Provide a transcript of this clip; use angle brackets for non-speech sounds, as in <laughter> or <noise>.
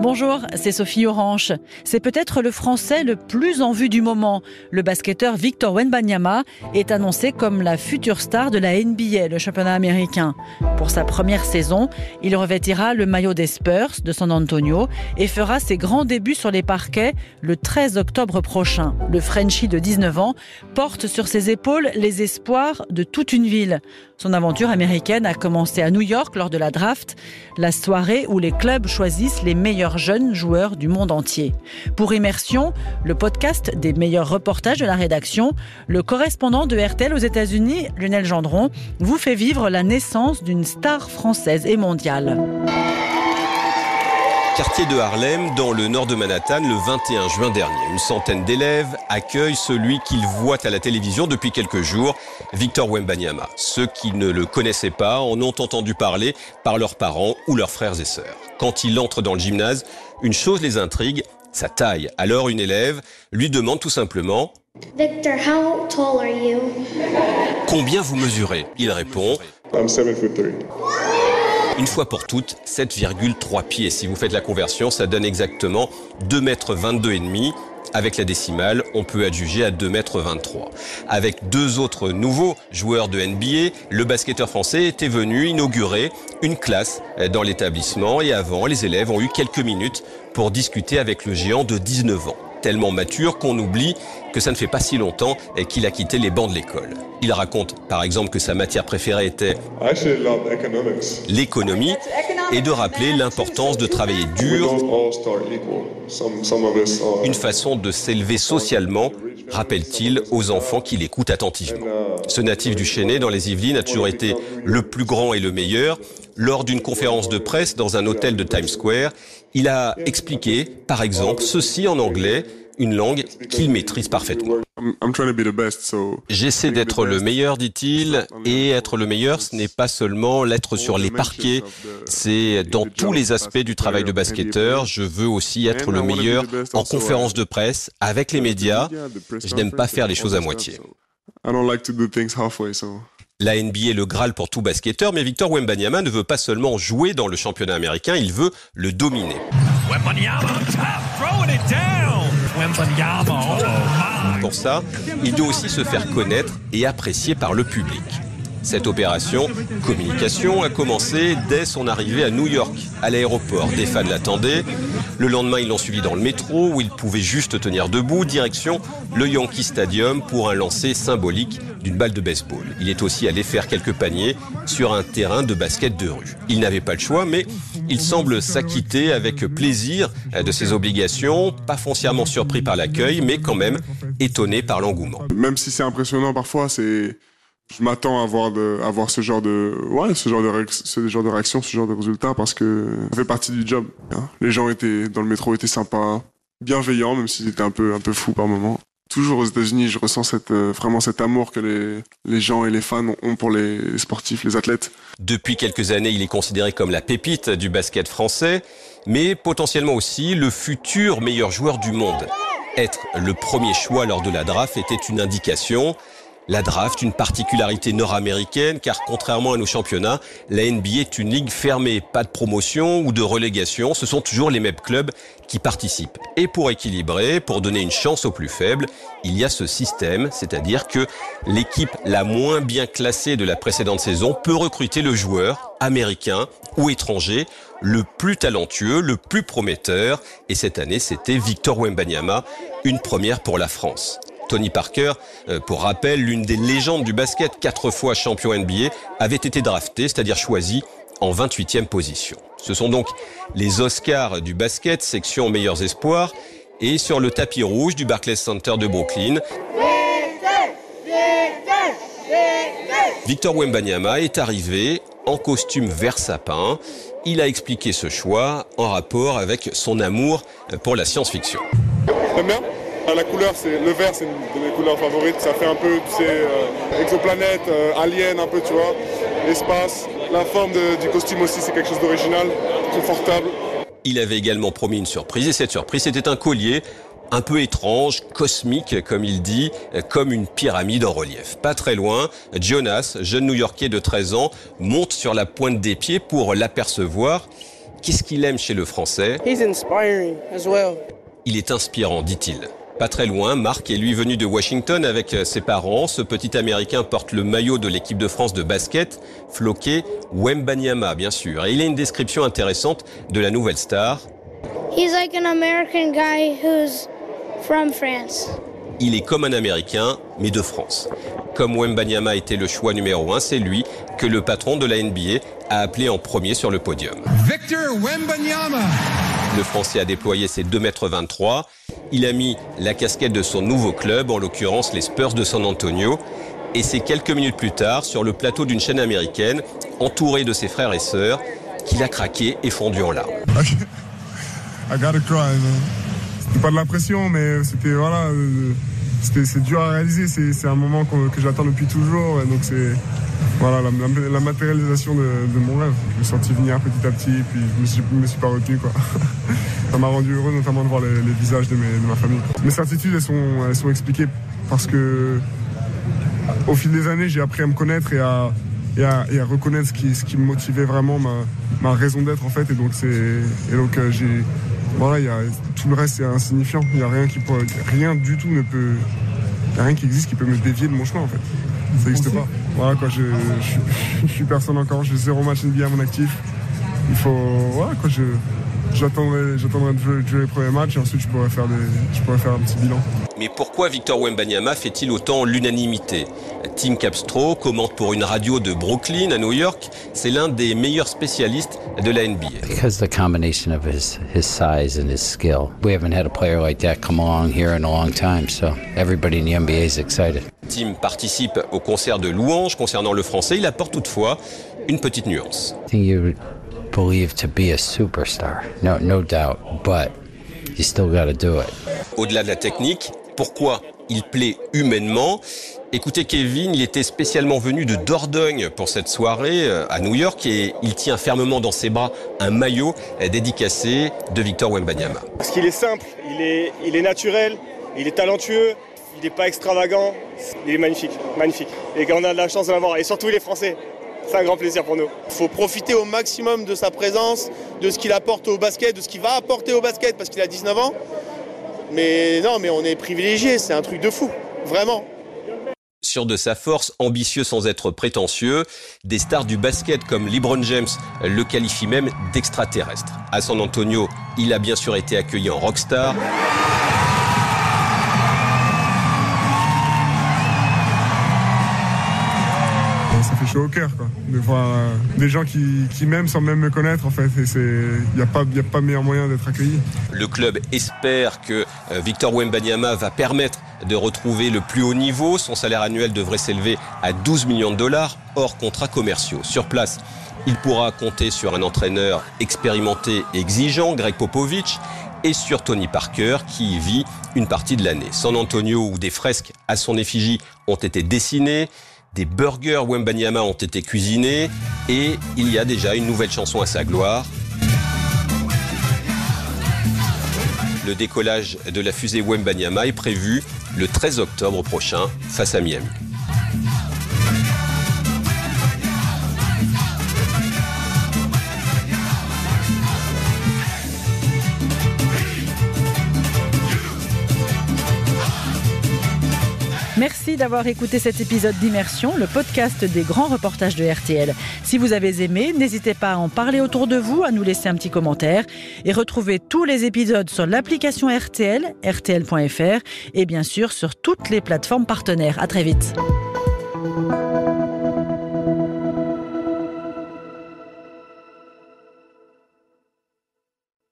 Bonjour, c'est Sophie Orange. C'est peut-être le Français le plus en vue du moment. Le basketteur Victor Wenbanyama est annoncé comme la future star de la NBA, le championnat américain. Pour sa première saison, il revêtira le maillot des Spurs de San Antonio et fera ses grands débuts sur les parquets le 13 octobre prochain. Le Frenchie de 19 ans porte sur ses épaules les espoirs de toute une ville. Son aventure américaine a commencé à New York lors de la draft, la soirée où les clubs choisissent les meilleurs jeunes joueurs du monde entier. Pour Immersion, le podcast des meilleurs reportages de la rédaction, le correspondant de RTL aux États-Unis, Lionel Gendron, vous fait vivre la naissance d'une star française et mondiale quartier de Harlem, dans le nord de Manhattan, le 21 juin dernier. Une centaine d'élèves accueillent celui qu'ils voient à la télévision depuis quelques jours, Victor Wembanyama. Ceux qui ne le connaissaient pas en ont entendu parler par leurs parents ou leurs frères et sœurs. Quand il entre dans le gymnase, une chose les intrigue, sa taille. Alors une élève lui demande tout simplement Victor, how tall are you? Combien vous mesurez? Il répond I'm 7 foot 3 une fois pour toutes 7,3 pieds. Si vous faites la conversion, ça donne exactement 2 mètres 22 et demi. Avec la décimale, on peut adjuger à 2 mètres 23. Avec deux autres nouveaux joueurs de NBA, le basketteur français était venu inaugurer une classe dans l'établissement et avant, les élèves ont eu quelques minutes pour discuter avec le géant de 19 ans tellement mature qu'on oublie que ça ne fait pas si longtemps qu'il a quitté les bancs de l'école. Il raconte par exemple que sa matière préférée était l'économie et de rappeler l'importance de travailler dur, une façon de s'élever socialement, rappelle-t-il aux enfants qui l'écoutent attentivement. Ce natif du Chênay dans les Yvelines a toujours été le plus grand et le meilleur. Lors d'une conférence de presse dans un hôtel de Times Square, il a expliqué, par exemple, ceci en anglais une langue qu'il maîtrise parfaitement. J'essaie d'être le meilleur, dit-il, et être le meilleur, ce n'est pas seulement l'être sur les parquets, c'est dans tous les aspects du travail de basketteur. Je veux aussi être le meilleur en conférence de presse, avec les médias. Je n'aime pas faire les choses à moitié. La NBA est le Graal pour tout basketteur, mais Victor Wembanyama ne veut pas seulement jouer dans le championnat américain, il veut le dominer. Pour ça, il doit aussi se faire connaître et apprécier par le public. Cette opération, communication, a commencé dès son arrivée à New York, à l'aéroport. Des fans l'attendaient. Le lendemain, ils l'ont suivi dans le métro, où il pouvait juste tenir debout, direction le Yankee Stadium pour un lancer symbolique d'une balle de baseball. Il est aussi allé faire quelques paniers sur un terrain de basket de rue. Il n'avait pas le choix, mais il semble s'acquitter avec plaisir de ses obligations, pas foncièrement surpris par l'accueil, mais quand même étonné par l'engouement. Même si c'est impressionnant parfois, c'est je m'attends à voir de à ce genre de ouais ce genre de ce genre de réaction ce genre de résultat parce que ça fait partie du job hein. les gens étaient dans le métro étaient sympas bienveillants même s'ils étaient un peu un peu fous par moments toujours aux États-Unis je ressens euh, vraiment cet amour que les les gens et les fans ont pour les sportifs les athlètes. Depuis quelques années il est considéré comme la pépite du basket français mais potentiellement aussi le futur meilleur joueur du monde. Être le premier choix lors de la draft était une indication la draft, une particularité nord-américaine, car contrairement à nos championnats, la NBA est une ligue fermée, pas de promotion ou de relégation, ce sont toujours les mêmes clubs qui participent. Et pour équilibrer, pour donner une chance aux plus faibles, il y a ce système, c'est-à-dire que l'équipe la moins bien classée de la précédente saison peut recruter le joueur américain ou étranger le plus talentueux, le plus prometteur, et cette année c'était Victor Wembanyama, une première pour la France. Tony Parker, euh, pour rappel, l'une des légendes du basket, quatre fois champion NBA, avait été drafté, c'est-à-dire choisi en 28e position. Ce sont donc les Oscars du basket, section meilleurs espoirs, et sur le tapis rouge du Barclays Center de Brooklyn, Victor Wembanyama est arrivé en costume vert sapin. Il a expliqué ce choix en rapport avec son amour pour la science-fiction. Ah, la couleur, c'est le vert, c'est une de mes couleurs favorites. Ça fait un peu, tu sais, euh, exoplanète, euh, alien, un peu, tu vois. L'espace, la forme du costume aussi, c'est quelque chose d'original, confortable. Il avait également promis une surprise et cette surprise, c'était un collier un peu étrange, cosmique, comme il dit, comme une pyramide en relief. Pas très loin, Jonas, jeune New-Yorkais de 13 ans, monte sur la pointe des pieds pour l'apercevoir. Qu'est-ce qu'il aime chez le Français? Il est inspirant, dit-il. Pas très loin, Marc est lui venu de Washington avec ses parents. Ce petit Américain porte le maillot de l'équipe de France de basket, floqué Wembanyama, bien sûr. Et il a une description intéressante de la nouvelle star. He's like an American guy who's from France. Il est comme un Américain, mais de France. Comme Wembanyama était le choix numéro un, c'est lui que le patron de la NBA a appelé en premier sur le podium. Victor Wembanyama Le Français a déployé ses 2m23. Il a mis la casquette de son nouveau club, en l'occurrence les Spurs de San Antonio. Et c'est quelques minutes plus tard, sur le plateau d'une chaîne américaine, entouré de ses frères et sœurs, qu'il a craqué et fondu en larmes. <laughs> I. C'était pas de la pression, mais c'était voilà, euh, c'est dur à réaliser. C'est un moment que, j'attends depuis toujours. donc c'est voilà la, matérialisation de, mon rêve. Je me suis senti venir petit à petit, puis je me suis, me suis pas retenu quoi. <laughs> Ça m'a rendu heureux, notamment de voir les, les visages de, mes- de ma famille. Mes certitudes, elles sont, elles sont expliquées parce que au fil des années, j'ai appris à me connaître et à, et à, et à reconnaître ce qui, ce qui me motivait vraiment, ma, ma raison d'être en fait. Et donc, c'est, et donc euh, j'ai, voilà, il y a, tout le reste c'est insignifiant. Il n'y a rien qui peut, rien du tout ne peut, y a rien qui existe qui peut me dévier de mon chemin en fait. Ça n'existe pas. Voilà quoi, je, je, suis- je suis personne encore, j'ai zéro match NBA à mon actif. Il faut, voilà quoi, je, j'attendrai, j'attendrai de jouer, de jouer les premiers matchs et ensuite je pourrais faire des, je pourrais faire un petit bilan. Mais pourquoi Victor Wembanyama fait-il autant l'unanimité? Tim Capstro commente pour une radio de Brooklyn à New York. C'est l'un des meilleurs spécialistes de la NBA. Because of the combination of his, his size and his skill. We haven't had a player like that come along here in a long time, so everybody in the NBA is excited. Tim participe au concert de louanges concernant le français. Il apporte toutefois une petite nuance. I think you would believe to be a superstar, no, no doubt, but you still got to do it. Au-delà de la technique, pourquoi il plaît humainement? Écoutez Kevin, il était spécialement venu de Dordogne pour cette soirée euh, à New York et il tient fermement dans ses bras un maillot dédicacé de Victor Wembanyama. Parce qu'il est simple, il est, il est naturel, il est talentueux, il n'est pas extravagant, il est magnifique, magnifique. Et on a de la chance de l'avoir, et surtout il est français. C'est un grand plaisir pour nous. Il faut profiter au maximum de sa présence, de ce qu'il apporte au basket, de ce qu'il va apporter au basket parce qu'il a 19 ans. Mais non, mais on est privilégié, c'est un truc de fou, vraiment. Sûr de sa force, ambitieux sans être prétentieux, des stars du basket comme LeBron James le qualifient même d'extraterrestre. À San Antonio, il a bien sûr été accueilli en rockstar. Au cœur euh, des gens qui, m'aiment sans même me connaître en fait. Il n'y a pas, meilleur moyen d'être accueilli. Le club espère que euh, Victor Wembanyama va permettre de retrouver le plus haut niveau. Son salaire annuel devrait s'élever à 12 millions de dollars hors contrats commerciaux. Sur place, il pourra compter sur un entraîneur expérimenté et exigeant, Greg Popovich, et sur Tony Parker qui vit une partie de l'année. San Antonio où des fresques à son effigie ont été dessinées, des burgers Wembanyama ont été cuisinés et il y a déjà une nouvelle chanson à sa gloire. Le décollage de la fusée Wembanyama est prévu le 13 octobre prochain face à Miami. Merci d'avoir écouté cet épisode d'Immersion, le podcast des grands reportages de RTL. Si vous avez aimé, n'hésitez pas à en parler autour de vous, à nous laisser un petit commentaire et retrouvez tous les épisodes sur l'application RTL, rtl.fr et bien sûr sur toutes les plateformes partenaires. À très vite.